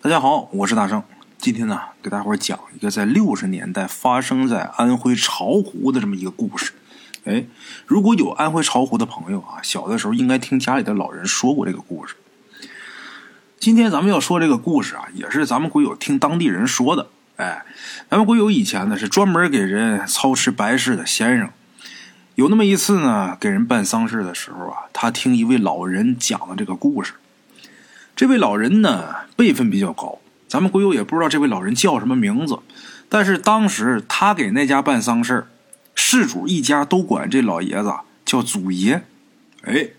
大家好，我是大圣。今天呢，给大伙儿讲一个在六十年代发生在安徽巢湖的这么一个故事。哎，如果有安徽巢湖的朋友啊，小的时候应该听家里的老人说过这个故事。今天咱们要说这个故事啊，也是咱们鬼友听当地人说的。哎，咱们鬼友以前呢是专门给人操持白事的先生。有那么一次呢，给人办丧事的时候啊，他听一位老人讲了这个故事。这位老人呢，辈分比较高，咱们鬼友也不知道这位老人叫什么名字。但是当时他给那家办丧事事主一家都管这老爷子叫祖爷。哎，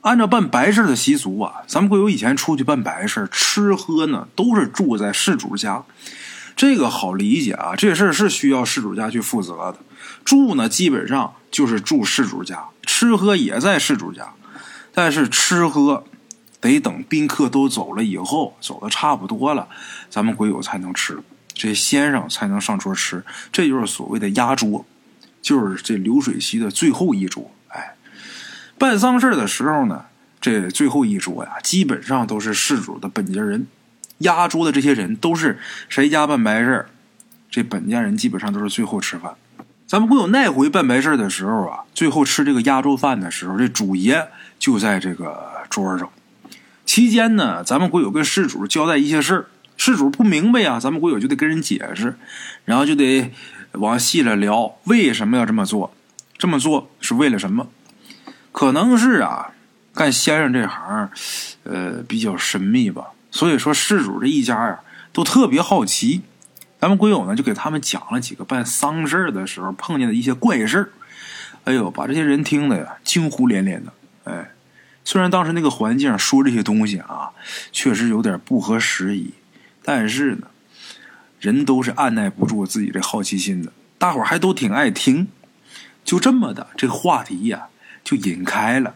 按照办白事的习俗啊，咱们鬼友以前出去办白事吃喝呢都是住在事主家。这个好理解啊，这事儿是需要事主家去负责的。住呢，基本上就是住事主家，吃喝也在事主家，但是吃喝。得等宾客都走了以后，走的差不多了，咱们鬼友才能吃，这先生才能上桌吃，这就是所谓的压桌，就是这流水席的最后一桌。哎，办丧事的时候呢，这最后一桌呀，基本上都是事主的本家人，压桌的这些人都是谁家办白事这本家人基本上都是最后吃饭。咱们鬼友那回办白事的时候啊，最后吃这个压桌饭的时候，这主爷就在这个桌上。期间呢，咱们鬼友跟事主交代一些事儿，事主不明白呀，咱们鬼友就得跟人解释，然后就得往细了聊，为什么要这么做？这么做是为了什么？可能是啊，干先生这行，呃，比较神秘吧。所以说，事主这一家呀，都特别好奇。咱们鬼友呢，就给他们讲了几个办丧事的时候碰见的一些怪事儿。哎呦，把这些人听的呀，惊呼连连的。哎。虽然当时那个环境说这些东西啊，确实有点不合时宜，但是呢，人都是按耐不住自己这好奇心的，大伙儿还都挺爱听，就这么的，这个话题呀就引开了。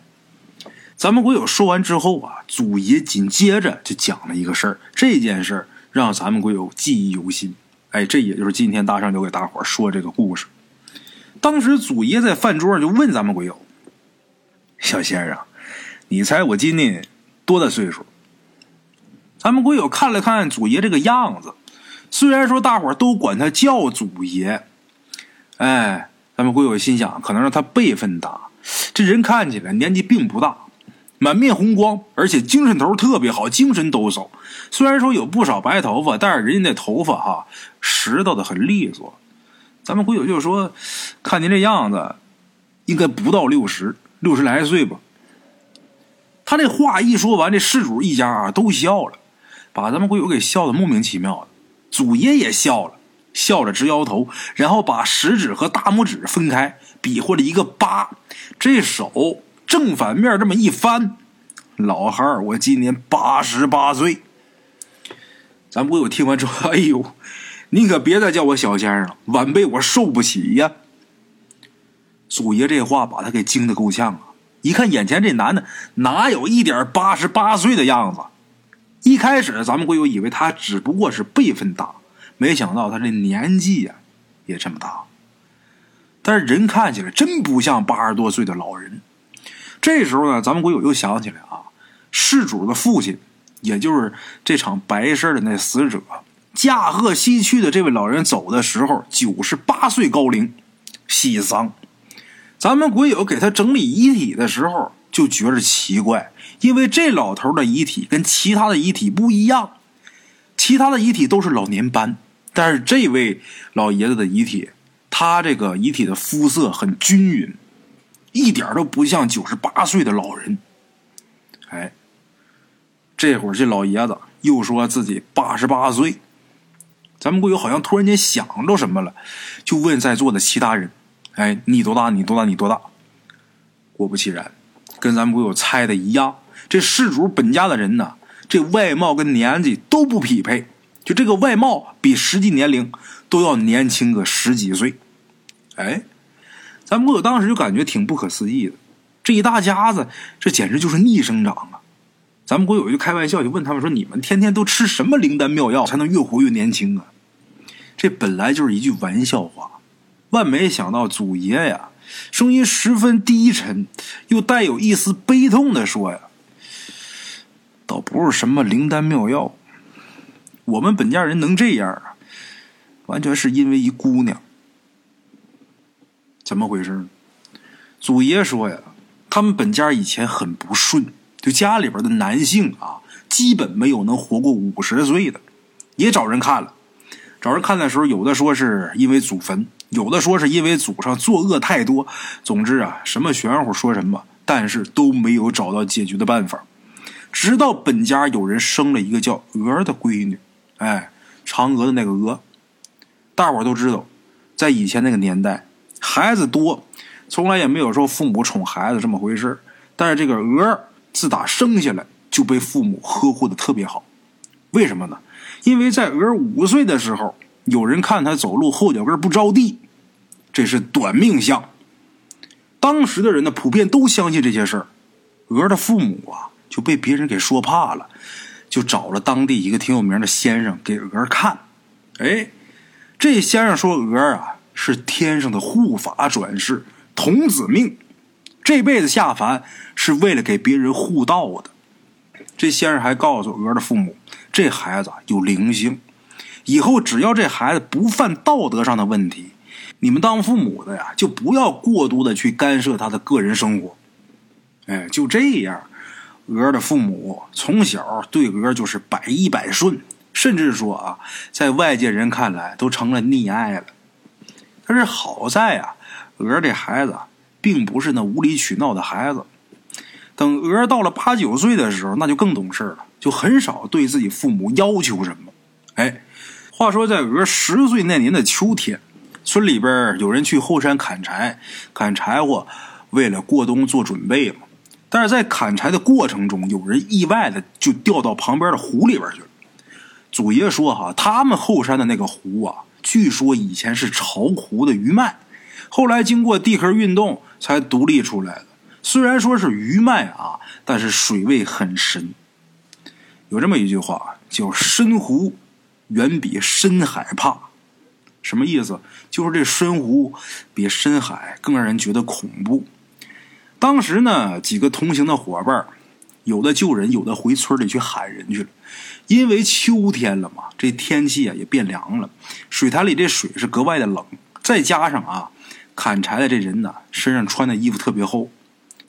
咱们鬼友说完之后啊，祖爷紧接着就讲了一个事儿，这件事儿让咱们鬼友记忆犹新。哎，这也就是今天大圣留给大伙儿说这个故事。当时祖爷在饭桌上就问咱们鬼友：“小先生。”你猜我今年多大岁数？咱们鬼友看了看祖爷这个样子，虽然说大伙都管他叫祖爷，哎，咱们鬼友心想，可能是他辈分大，这人看起来年纪并不大，满面红光，而且精神头特别好，精神抖擞。虽然说有不少白头发，但是人家那头发哈拾掇的很利索。咱们鬼友就说，看您这样子，应该不到六十，六十来岁吧。他这话一说完，这事主一家啊都笑了，把咱们鬼友给笑的莫名其妙的。祖爷也笑了，笑着直摇头，然后把食指和大拇指分开，比划了一个八，这手正反面这么一翻，老汉，我今年八十八岁。咱们鬼友听完之后，哎呦，你可别再叫我小先生了，晚辈我受不起呀。祖爷这话把他给惊得够呛啊。一看眼前这男的，哪有一点八十八岁的样子？一开始咱们鬼友以为他只不过是辈分大，没想到他这年纪呀也这么大。但是人看起来真不像八十多岁的老人。这时候呢，咱们鬼友又想起来啊，事主的父亲，也就是这场白事的那死者，驾鹤西去的这位老人走的时候九十八岁高龄，喜丧。咱们鬼友给他整理遗体的时候，就觉着奇怪，因为这老头的遗体跟其他的遗体不一样，其他的遗体都是老年斑，但是这位老爷子的遗体，他这个遗体的肤色很均匀，一点都不像九十八岁的老人。哎，这会儿这老爷子又说自己八十八岁，咱们鬼友好像突然间想着什么了，就问在座的其他人。哎，你多大？你多大？你多大？果不其然，跟咱们鬼友猜的一样。这事主本家的人呢，这外貌跟年纪都不匹配。就这个外貌比实际年龄都要年轻个十几岁。哎，咱们鬼友当时就感觉挺不可思议的。这一大家子，这简直就是逆生长啊！咱们鬼友就开玩笑，就问他们说：“你们天天都吃什么灵丹妙药，才能越活越年轻啊？”这本来就是一句玩笑话。万没想到，祖爷呀，声音十分低沉，又带有一丝悲痛的说：“呀，倒不是什么灵丹妙药，我们本家人能这样啊，完全是因为一姑娘。怎么回事呢？祖爷说呀，他们本家以前很不顺，就家里边的男性啊，基本没有能活过五十岁的，也找人看了。找人看的时候，有的说是因为祖坟，有的说是因为祖上作恶太多。总之啊，什么玄乎说什么，但是都没有找到解决的办法。直到本家有人生了一个叫娥的闺女，哎，嫦娥的那个娥。大伙都知道，在以前那个年代，孩子多，从来也没有说父母宠孩子这么回事但是这个娥自打生下来就被父母呵护的特别好，为什么呢？因为在娥五岁的时候，有人看他走路后脚跟不着地，这是短命相。当时的人呢，普遍都相信这些事儿。鹅的父母啊，就被别人给说怕了，就找了当地一个挺有名的先生给鹅看。哎，这先生说鹅啊是天上的护法转世，童子命，这辈子下凡是为了给别人护道的。这先生还告诉鹅的父母。这孩子有灵性，以后只要这孩子不犯道德上的问题，你们当父母的呀，就不要过多的去干涉他的个人生活。哎，就这样，鹅的父母从小对鹅就是百依百顺，甚至说啊，在外界人看来都成了溺爱了。但是好在啊，鹅这孩子并不是那无理取闹的孩子。等鹅到了八九岁的时候，那就更懂事了，就很少对自己父母要求什么。哎，话说在鹅十岁那年的秋天，村里边有人去后山砍柴，砍柴火为了过冬做准备嘛。但是在砍柴的过程中，有人意外的就掉到旁边的湖里边去了。祖爷说哈，他们后山的那个湖啊，据说以前是巢湖的余脉，后来经过地壳运动才独立出来的。虽然说是余脉啊，但是水位很深。有这么一句话叫“深湖远比深海怕”，什么意思？就是这深湖比深海更让人觉得恐怖。当时呢，几个同行的伙伴，有的救人，有的回村里去喊人去了。因为秋天了嘛，这天气啊也变凉了，水潭里这水是格外的冷。再加上啊，砍柴的这人呢，身上穿的衣服特别厚。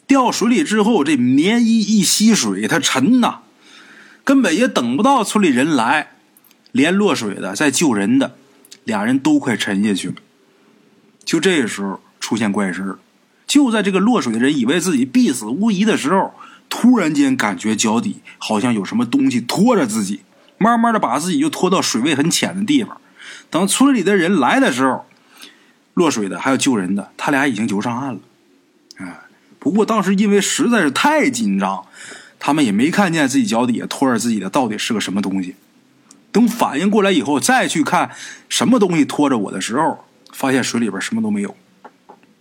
掉水里之后，这棉衣一吸水，它沉呐，根本也等不到村里人来，连落水的、再救人的，俩人都快沉下去了。就这个时候出现怪事了，就在这个落水的人以为自己必死无疑的时候，突然间感觉脚底好像有什么东西拖着自己，慢慢的把自己就拖到水位很浅的地方。等村里的人来的时候，落水的还有救人的，他俩已经游上岸了。啊不过当时因为实在是太紧张，他们也没看见自己脚底下拖着自己的到底是个什么东西。等反应过来以后，再去看什么东西拖着我的时候，发现水里边什么都没有，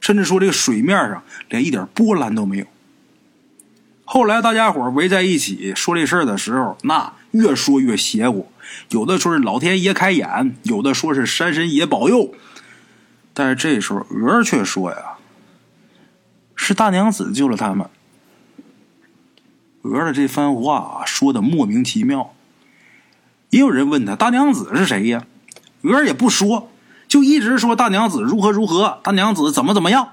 甚至说这个水面上连一点波澜都没有。后来大家伙围在一起说这事儿的时候，那越说越邪乎，有的说是老天爷开眼，有的说是山神爷保佑。但是这时候娥却说呀。是大娘子救了他们。娥的这番话说的莫名其妙。也有人问他大娘子是谁呀？鹅也不说，就一直说大娘子如何如何，大娘子怎么怎么样。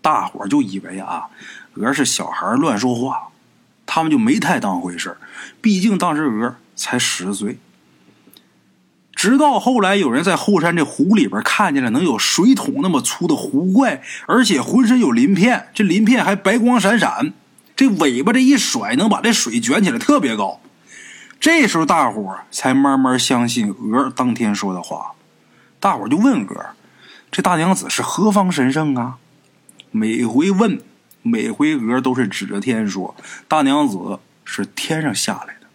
大伙就以为啊，鹅是小孩乱说话，他们就没太当回事毕竟当时鹅才十岁。直到后来，有人在后山这湖里边看见了能有水桶那么粗的湖怪，而且浑身有鳞片，这鳞片还白光闪闪，这尾巴这一甩，能把这水卷起来，特别高。这时候，大伙才慢慢相信娥当天说的话。大伙就问娥：“这大娘子是何方神圣啊？”每回问，每回娥都是指着天说：“大娘子是天上下来的。”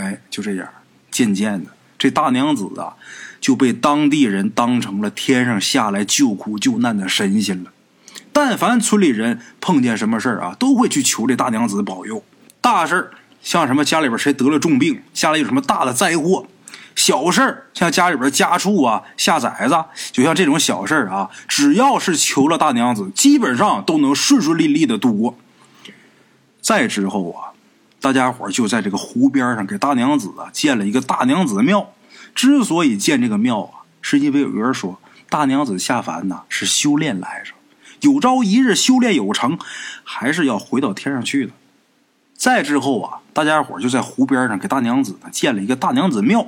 哎，就这样，渐渐的。这大娘子啊，就被当地人当成了天上下来救苦救难的神仙了。但凡村里人碰见什么事儿啊，都会去求这大娘子保佑。大事儿像什么家里边谁得了重病，家里有什么大的灾祸；小事儿像家里边家畜啊下崽子，就像这种小事儿啊，只要是求了大娘子，基本上都能顺顺利利的度过。再之后啊，大家伙就在这个湖边上给大娘子啊建了一个大娘子庙。之所以建这个庙啊，是因为有人说大娘子下凡呐是修炼来着，有朝一日修炼有成，还是要回到天上去的。再之后啊，大家伙就在湖边上给大娘子建了一个大娘子庙。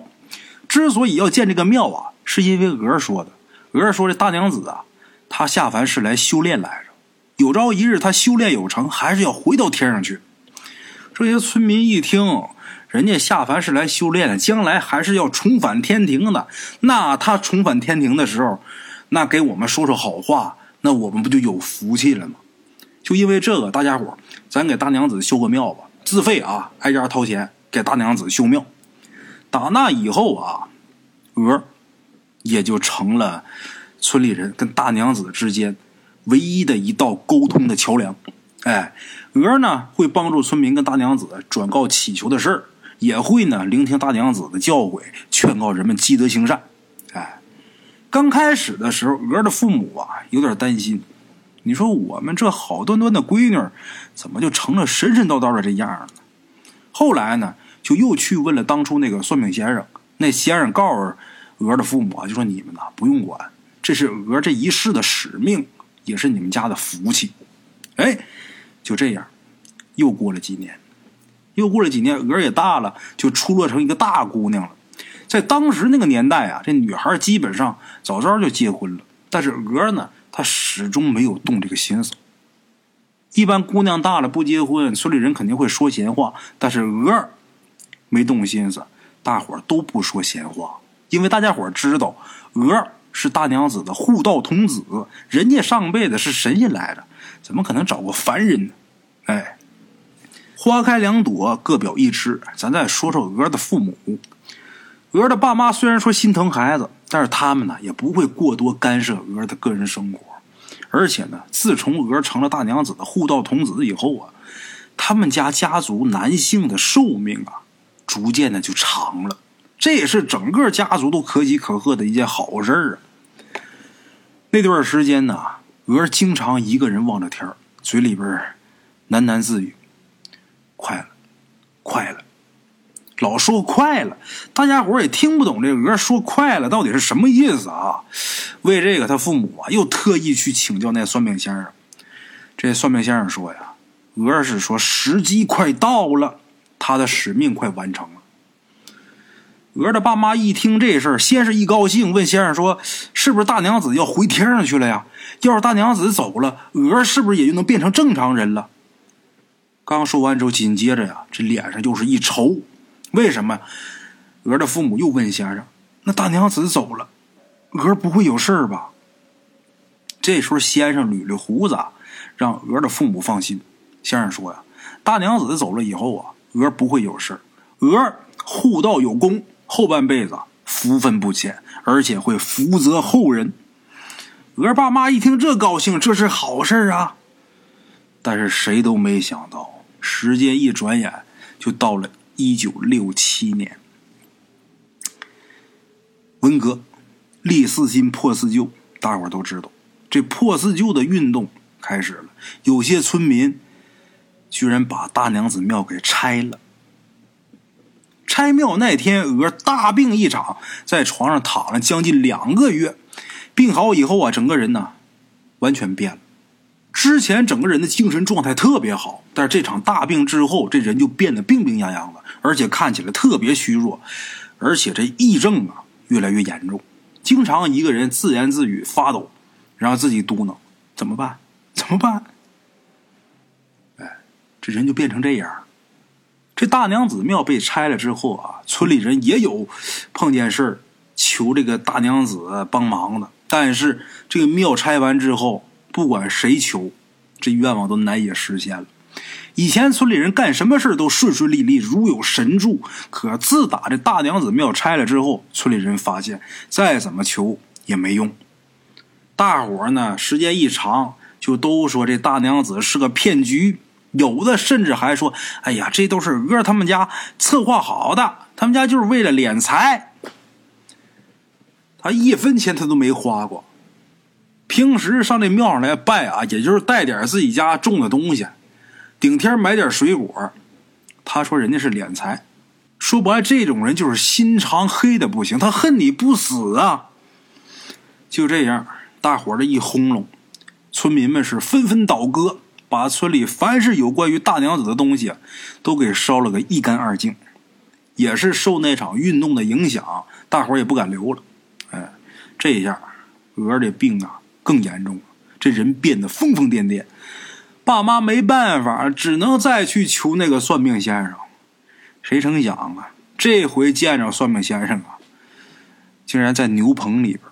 之所以要建这个庙啊，是因为鹅说的。鹅说这大娘子啊，她下凡是来修炼来着，有朝一日她修炼有成，还是要回到天上去。这些村民一听，人家下凡是来修炼的，将来还是要重返天庭的。那他重返天庭的时候，那给我们说说好话，那我们不就有福气了吗？就因为这个，大家伙咱给大娘子修个庙吧，自费啊，挨家掏钱给大娘子修庙。打那以后啊，鹅也就成了村里人跟大娘子之间唯一的一道沟通的桥梁。哎，鹅呢会帮助村民跟大娘子转告祈求的事儿，也会呢聆听大娘子的教诲，劝告人们积德行善。哎，刚开始的时候，鹅的父母啊有点担心。你说我们这好端端的闺女，怎么就成了神神叨叨的这样了？后来呢，就又去问了当初那个算命先生。那先生告诉鹅的父母啊，就说你们呐不用管，这是鹅这一世的使命，也是你们家的福气。哎，就这样，又过了几年，又过了几年，鹅也大了，就出落成一个大姑娘了。在当时那个年代啊，这女孩基本上早早就结婚了，但是鹅呢？他始终没有动这个心思。一般姑娘大了不结婚，村里人肯定会说闲话，但是鹅没动心思，大伙都不说闲话，因为大家伙知道鹅是大娘子的护道童子，人家上辈子是神仙来的，怎么可能找个凡人呢？哎，花开两朵，各表一枝。咱再说说鹅的父母，鹅的爸妈虽然说心疼孩子。但是他们呢，也不会过多干涉鹅的个人生活，而且呢，自从鹅成了大娘子的护道童子以后啊，他们家家族男性的寿命啊，逐渐的就长了，这也是整个家族都可喜可贺的一件好事啊。那段时间呢，鹅经常一个人望着天嘴里边喃喃自语：“快了，快了。”老说快了，大家伙也听不懂这鹅说快了到底是什么意思啊？为这个，他父母啊又特意去请教那算命先生。这算命先生说呀，鹅是说时机快到了，他的使命快完成了。鹅的爸妈一听这事儿，先是一高兴，问先生说：“是不是大娘子要回天上去了呀？要是大娘子走了，鹅是不是也就能变成正常人了？”刚说完之后，紧接着呀，这脸上就是一愁。为什么？鹅的父母又问先生：“那大娘子走了，鹅不会有事儿吧？”这时候，先生捋捋胡子，让鹅的父母放心。先生说：“呀，大娘子走了以后啊，鹅不会有事儿。鹅护道有功，后半辈子福分不浅，而且会福泽后人。”鹅爸妈一听这高兴，这是好事啊。但是谁都没想到，时间一转眼就到了。一九六七年，文革，立四新破四旧，大伙都知道，这破四旧的运动开始了。有些村民居然把大娘子庙给拆了。拆庙那天，鹅大病一场，在床上躺了将近两个月。病好以后啊，整个人呢完全变了。之前整个人的精神状态特别好，但是这场大病之后，这人就变得病病殃殃的。而且看起来特别虚弱，而且这癔症啊越来越严重，经常一个人自言自语发抖，然后自己嘟囔：“怎么办？怎么办？”哎，这人就变成这样。这大娘子庙被拆了之后啊，村里人也有碰见事儿求这个大娘子帮忙的，但是这个庙拆完之后，不管谁求，这愿望都难以实现了。以前村里人干什么事都顺顺利利，如有神助。可自打这大娘子庙拆了之后，村里人发现再怎么求也没用。大伙呢，时间一长，就都说这大娘子是个骗局。有的甚至还说：“哎呀，这都是鹅他们家策划好的，他们家就是为了敛财。他一分钱他都没花过。平时上这庙上来拜啊，也就是带点自己家种的东西。”顶天买点水果，他说人家是敛财。说白了，这种人就是心肠黑的不行，他恨你不死啊！就这样，大伙儿这一轰隆，村民们是纷纷倒戈，把村里凡是有关于大娘子的东西都给烧了个一干二净。也是受那场运动的影响，大伙儿也不敢留了。哎，这一下，鹅的病啊更严重了，这人变得疯疯癫癫。爸妈没办法，只能再去求那个算命先生。谁成想啊，这回见着算命先生啊，竟然在牛棚里边。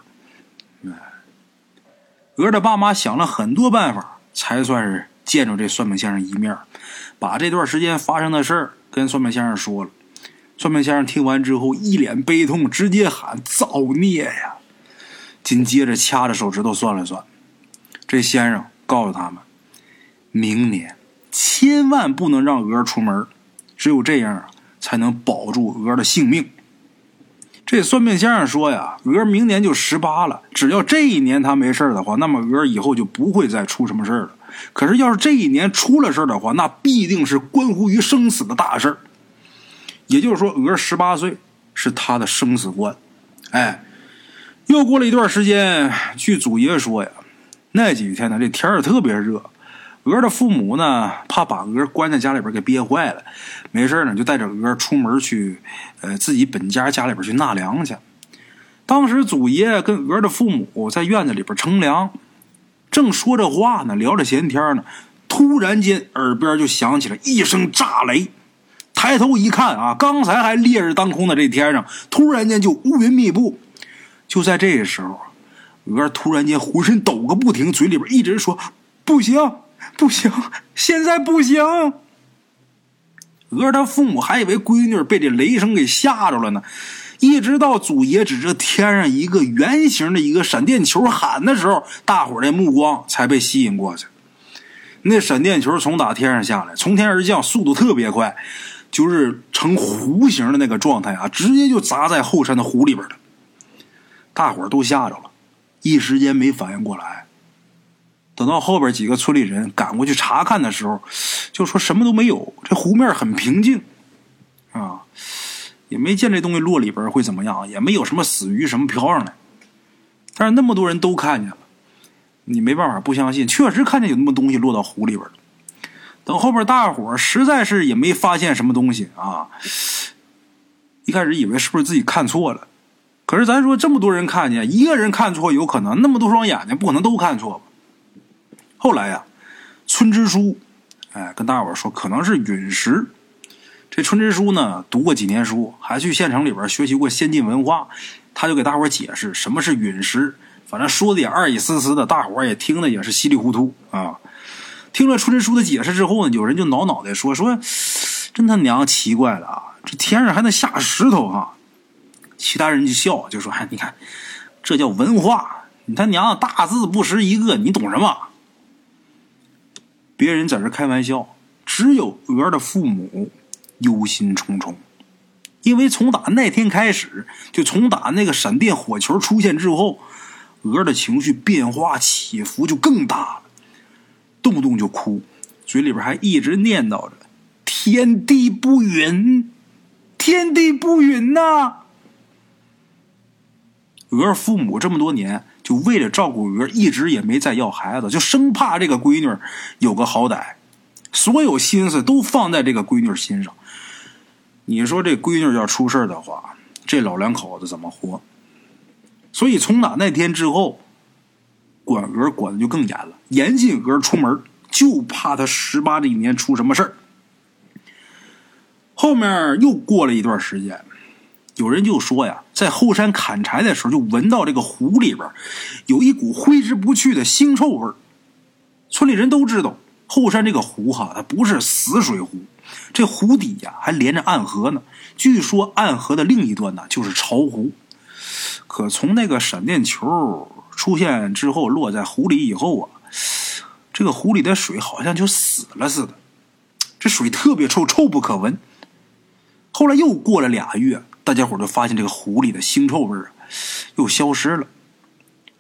鹅的爸妈想了很多办法，才算是见着这算命先生一面，把这段时间发生的事儿跟算命先生说了。算命先生听完之后，一脸悲痛，直接喊：“造孽呀！”紧接着掐着手指头算了算，这先生告诉他们，明年千万不能让鹅出门，只有这样啊。才能保住鹅的性命。这算命先生说呀，鹅明年就十八了，只要这一年他没事的话，那么鹅以后就不会再出什么事了。可是要是这一年出了事的话，那必定是关乎于生死的大事也就是说，鹅十八岁是他的生死关。哎，又过了一段时间，据祖爷爷说呀，那几天呢，这天儿特别热。鹅的父母呢，怕把鹅关在家里边给憋坏了，没事呢就带着鹅出门去，呃，自己本家家里边去纳凉去。当时祖爷跟鹅的父母在院子里边乘凉，正说着话呢，聊着闲天呢，突然间耳边就响起了一声炸雷。抬头一看啊，刚才还烈日当空的这天上，突然间就乌云密布。就在这个时候，鹅突然间浑身抖个不停，嘴里边一直说：“不行。”不行，现在不行。鹅他父母还以为闺女被这雷声给吓着了呢，一直到祖爷指着天上一个圆形的一个闪电球喊的时候，大伙儿的目光才被吸引过去。那闪电球从打天上下来，从天而降，速度特别快，就是呈弧形的那个状态啊，直接就砸在后山的湖里边了。大伙儿都吓着了，一时间没反应过来。等到后边几个村里人赶过去查看的时候，就说什么都没有，这湖面很平静，啊，也没见这东西落里边会怎么样，也没有什么死鱼什么漂上来。但是那么多人都看见了，你没办法不相信，确实看见有那么东西落到湖里边。等后边大伙实在是也没发现什么东西啊，一开始以为是不是自己看错了，可是咱说这么多人看见，一个人看错有可能，那么多双眼睛不可能都看错吧？后来呀，村支书，哎，跟大伙说可能是陨石。这村支书呢，读过几年书，还去县城里边学习过先进文化，他就给大伙解释什么是陨石。反正说的也二意思思的，大伙也听的也是稀里糊涂啊。听了村支书的解释之后呢，有人就挠脑袋说说，真他娘奇怪了啊！这天上还能下石头哈？其他人就笑，就说：“哎，你看，这叫文化，你他娘大字不识一个，你懂什么？”别人在这开玩笑，只有鹅的父母忧心忡忡，因为从打那天开始，就从打那个闪电火球出现之后，鹅的情绪变化起伏就更大了，动不动就哭，嘴里边还一直念叨着“天地不允，天地不允呐”。鹅父母这么多年。就为了照顾鹅，一直也没再要孩子，就生怕这个闺女有个好歹，所有心思都放在这个闺女心上。你说这闺女要出事的话，这老两口子怎么活？所以从打那天之后，管鹅管的就更严了，严禁鹅出门，就怕他十八这一年出什么事儿。后面又过了一段时间。有人就说呀，在后山砍柴的时候，就闻到这个湖里边有一股挥之不去的腥臭味村里人都知道，后山这个湖哈，它不是死水湖，这湖底呀还连着暗河呢。据说暗河的另一端呢就是巢湖。可从那个闪电球出现之后，落在湖里以后啊，这个湖里的水好像就死了似的，这水特别臭，臭不可闻。后来又过了俩月。大家伙就发现这个湖里的腥臭味儿又消失了。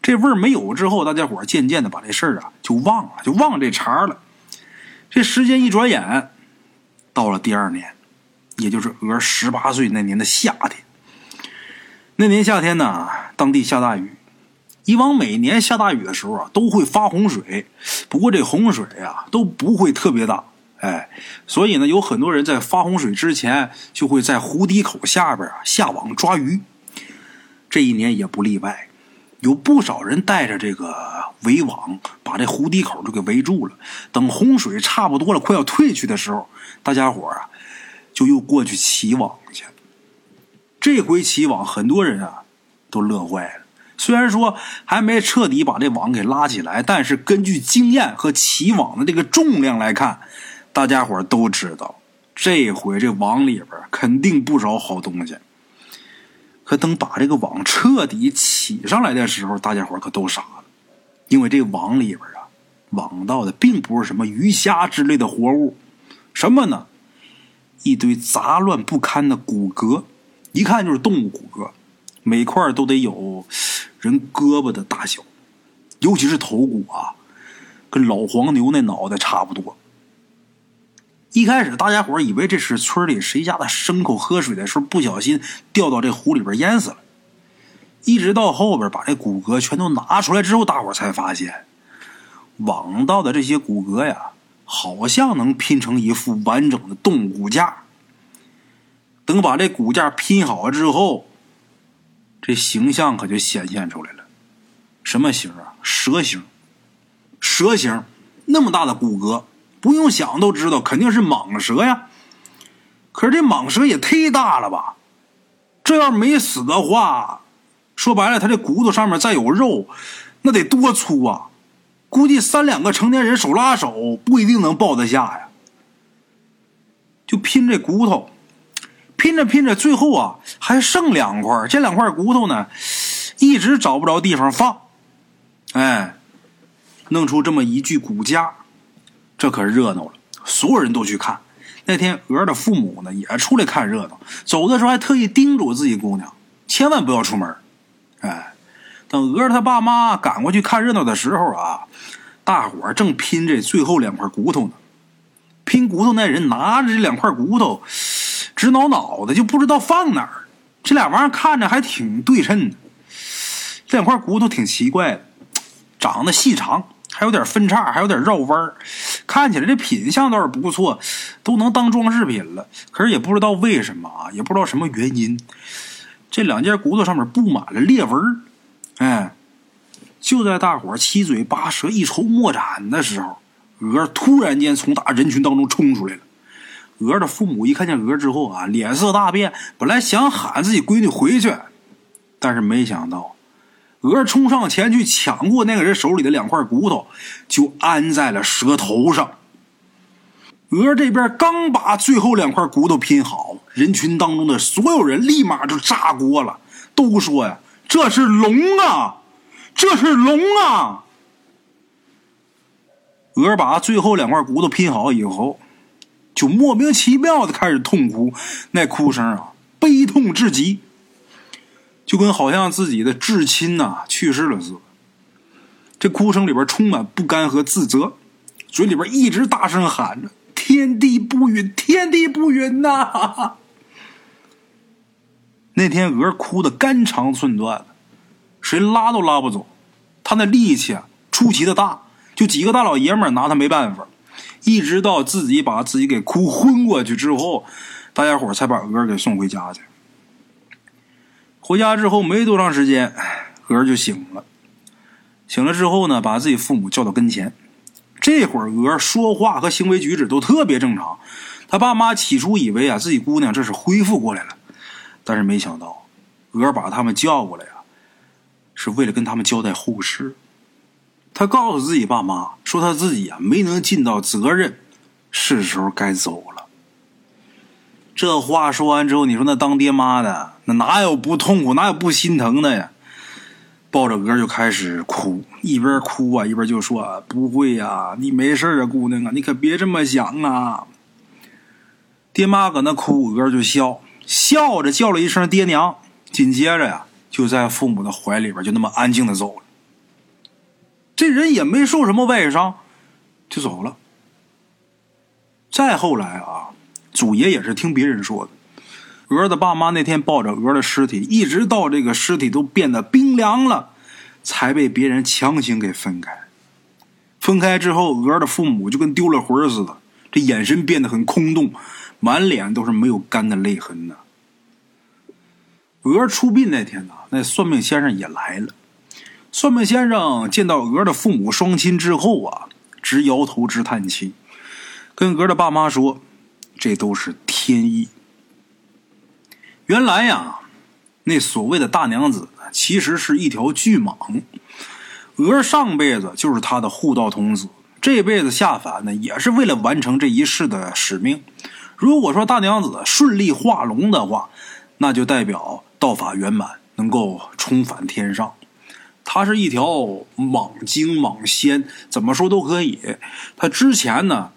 这味儿没有之后，大家伙渐渐的把这事儿啊就忘了，就忘这茬了。这时间一转眼，到了第二年，也就是鹅十八岁那年的夏天。那年夏天呢，当地下大雨。以往每年下大雨的时候啊，都会发洪水，不过这洪水啊都不会特别大，哎，所以呢，有很多人在发洪水之前就会在湖底口下边啊下网抓鱼。这一年也不例外，有不少人带着这个围网，把这湖底口就给围住了。等洪水差不多了，快要退去的时候，大家伙啊就又过去起网去了。这回起网，很多人啊都乐坏了。虽然说还没彻底把这网给拉起来，但是根据经验和起网的这个重量来看，大家伙都知道，这回这网里边肯定不少好东西。可等把这个网彻底起上来的时候，大家伙可都傻了，因为这网里边啊，网到的并不是什么鱼虾之类的活物，什么呢？一堆杂乱不堪的骨骼，一看就是动物骨骼，每块都得有。人胳膊的大小，尤其是头骨啊，跟老黄牛那脑袋差不多。一开始大家伙以为这是村里谁家的牲口喝水的时候不小心掉到这湖里边淹死了，一直到后边把这骨骼全都拿出来之后，大伙才发现，网到的这些骨骼呀，好像能拼成一副完整的动物骨架。等把这骨架拼好了之后。这形象可就显现出来了，什么形啊？蛇形，蛇形，那么大的骨骼，不用想都知道肯定是蟒蛇呀。可是这蟒蛇也忒大了吧？这要没死的话，说白了，它这骨头上面再有肉，那得多粗啊！估计三两个成年人手拉手不一定能抱得下呀。就拼这骨头。拼着拼着，最后啊还剩两块。这两块骨头呢，一直找不着地方放。哎，弄出这么一具骨架，这可热闹了。所有人都去看。那天鹅的父母呢也出来看热闹，走的时候还特意叮嘱自己姑娘，千万不要出门。哎，等鹅他爸妈赶过去看热闹的时候啊，大伙正拼这最后两块骨头呢。拼骨头那人拿着这两块骨头。直挠脑袋，就不知道放哪儿。这俩玩意儿看着还挺对称的，这两块骨头挺奇怪的，长得细长，还有点分叉，还有点绕弯儿，看起来这品相倒是不错，都能当装饰品了。可是也不知道为什么啊，也不知道什么原因，这两件骨头上面布满了裂纹哎，就在大伙七嘴八舌、一筹莫展的时候，鹅突然间从大人群当中冲出来了。鹅的父母一看见鹅之后啊，脸色大变。本来想喊自己闺女回去，但是没想到，鹅冲上前去抢过那个人手里的两块骨头，就安在了蛇头上。鹅这边刚把最后两块骨头拼好，人群当中的所有人立马就炸锅了，都说呀：“这是龙啊，这是龙啊！”鹅把最后两块骨头拼好以后。就莫名其妙的开始痛哭，那哭声啊，悲痛至极，就跟好像自己的至亲呐去世了似的。这哭声里边充满不甘和自责，嘴里边一直大声喊着：“天地不允，天地不允呐！” 那天鹅哭的肝肠寸断谁拉都拉不走，他那力气啊出奇的大，就几个大老爷们拿他没办法。一直到自己把自己给哭昏过去之后，大家伙才把鹅给送回家去。回家之后没多长时间，鹅就醒了。醒了之后呢，把自己父母叫到跟前。这会儿鹅说话和行为举止都特别正常。他爸妈起初以为啊自己姑娘这是恢复过来了，但是没想到，鹅把他们叫过来啊，是为了跟他们交代后事。他告诉自己爸妈说：“他自己啊没能尽到责任，是时候该走了。”这话说完之后，你说那当爹妈的哪有不痛苦，哪有不心疼的呀？抱着鹅就开始哭，一边哭啊一边就说：“不会呀，你没事啊，姑娘啊，你可别这么想啊。”爹妈搁那哭，鹅就笑笑着叫了一声“爹娘”，紧接着呀就在父母的怀里边就那么安静的走了。这人也没受什么外伤，就走了。再后来啊，祖爷也是听别人说的。鹅的爸妈那天抱着鹅的尸体，一直到这个尸体都变得冰凉了，才被别人强行给分开。分开之后，鹅的父母就跟丢了魂似的，这眼神变得很空洞，满脸都是没有干的泪痕呢。鹅出殡那天呢，那算命先生也来了。算命先生见到鹅的父母双亲之后啊，直摇头直叹气，跟鹅的爸妈说：“这都是天意。”原来呀，那所谓的大娘子其实是一条巨蟒。鹅上辈子就是他的护道童子，这辈子下凡呢，也是为了完成这一世的使命。如果说大娘子顺利化龙的话，那就代表。道法圆满，能够重返天上。他是一条蟒精蟒仙，怎么说都可以。他之前呢，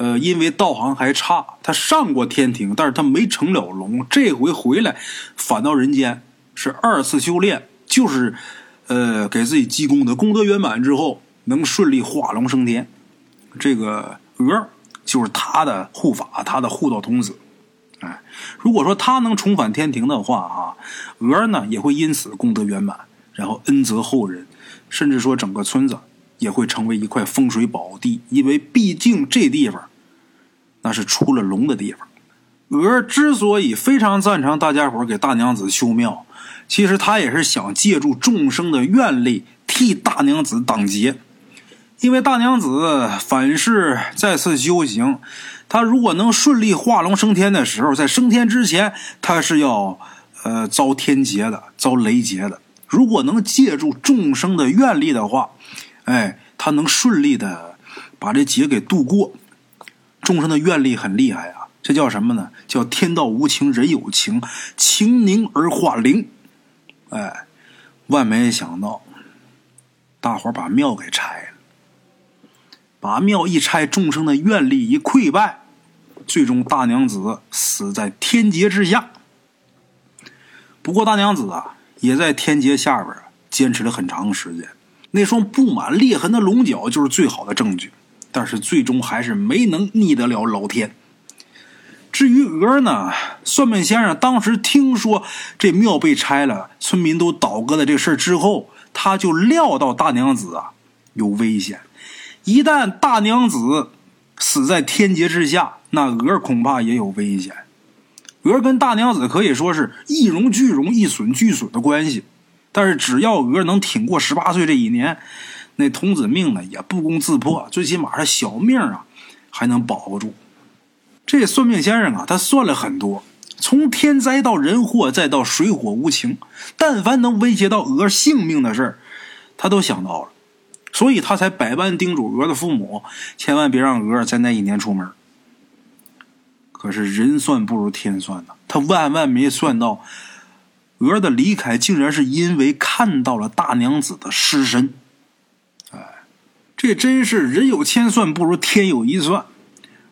呃，因为道行还差，他上过天庭，但是他没成了龙。这回回来，返到人间，是二次修炼，就是呃，给自己积功德，功德圆满之后，能顺利化龙升天。这个鹅就是他的护法，他的护道童子。哎，如果说他能重返天庭的话啊，鹅呢也会因此功德圆满，然后恩泽后人，甚至说整个村子也会成为一块风水宝地，因为毕竟这地方那是出了龙的地方。鹅之所以非常赞成大家伙给大娘子修庙，其实他也是想借助众生的愿力替大娘子挡劫，因为大娘子反是再次修行。他如果能顺利化龙升天的时候，在升天之前，他是要呃遭天劫的，遭雷劫的。如果能借助众生的愿力的话，哎，他能顺利的把这劫给度过。众生的愿力很厉害啊，这叫什么呢？叫天道无情，人有情，情凝而化灵。哎，万没想到，大伙把庙给拆了，把庙一拆，众生的愿力一溃败。最终，大娘子死在天劫之下。不过，大娘子啊，也在天劫下边坚持了很长时间。那双布满裂痕的龙角就是最好的证据。但是，最终还是没能逆得了老天。至于鹅呢，算命先生当时听说这庙被拆了，村民都倒戈的这事儿之后，他就料到大娘子啊有危险。一旦大娘子死在天劫之下，那鹅恐怕也有危险。鹅跟大娘子可以说是一荣俱荣、一损俱损的关系。但是只要鹅能挺过十八岁这一年，那童子命呢也不攻自破，最起码是小命啊还能保不住。这算命先生啊，他算了很多，从天灾到人祸，再到水火无情，但凡能威胁到鹅性命的事儿，他都想到了。所以他才百般叮嘱鹅的父母，千万别让鹅在那一年出门。可是人算不如天算呐，他万万没算到，鹅的离开竟然是因为看到了大娘子的尸身。这真是人有千算不如天有一算。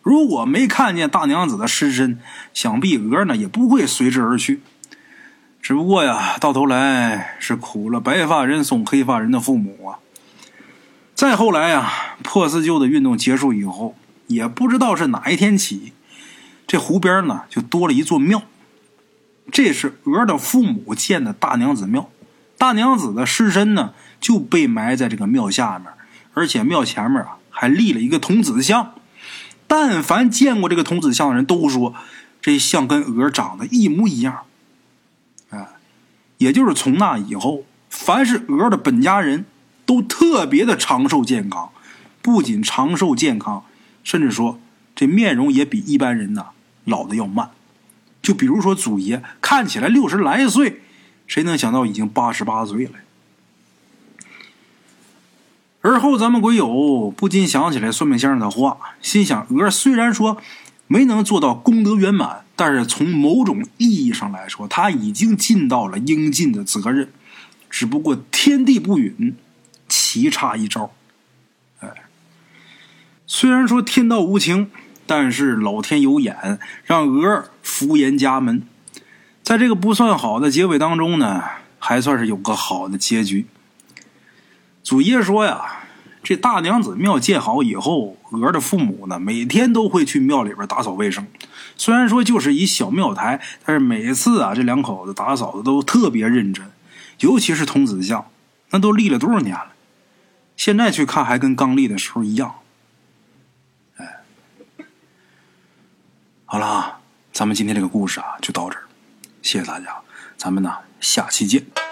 如果没看见大娘子的尸身，想必鹅呢也不会随之而去。只不过呀，到头来是苦了白发人送黑发人的父母啊。再后来呀，破四旧的运动结束以后，也不知道是哪一天起。这湖边呢，就多了一座庙，这是鹅的父母建的大娘子庙。大娘子的尸身呢，就被埋在这个庙下面，而且庙前面啊，还立了一个童子像。但凡见过这个童子像的人都说，这像跟鹅长得一模一样。哎，也就是从那以后，凡是鹅的本家人都特别的长寿健康，不仅长寿健康，甚至说这面容也比一般人呐。老的要慢，就比如说祖爷看起来六十来岁，谁能想到已经八十八岁了？而后咱们鬼友不禁想起来算命先生的话，心想：鹅虽然说没能做到功德圆满，但是从某种意义上来说，他已经尽到了应尽的责任。只不过天地不允，棋差一招。哎，虽然说天道无情。但是老天有眼，让鹅福延家门。在这个不算好的结尾当中呢，还算是有个好的结局。祖爷说呀，这大娘子庙建好以后，娥的父母呢，每天都会去庙里边打扫卫生。虽然说就是一小庙台，但是每次啊，这两口子打扫的都特别认真，尤其是童子像，那都立了多少年了，现在去看还跟刚立的时候一样。哎，好了，咱们今天这个故事啊就到这儿，谢谢大家，咱们呢下期见。